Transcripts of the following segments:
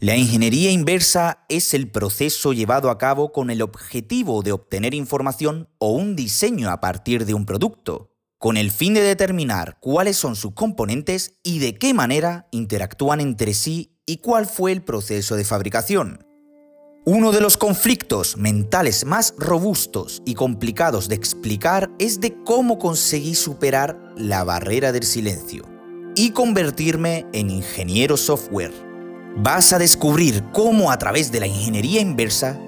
La ingeniería inversa es el proceso llevado a cabo con el objetivo de obtener información o un diseño a partir de un producto, con el fin de determinar cuáles son sus componentes y de qué manera interactúan entre sí y cuál fue el proceso de fabricación. Uno de los conflictos mentales más robustos y complicados de explicar es de cómo conseguí superar la barrera del silencio y convertirme en ingeniero software vas a descubrir cómo a través de la ingeniería inversa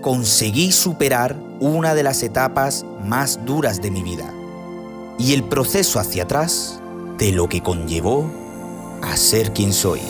conseguí superar una de las etapas más duras de mi vida y el proceso hacia atrás de lo que conllevó a ser quien soy.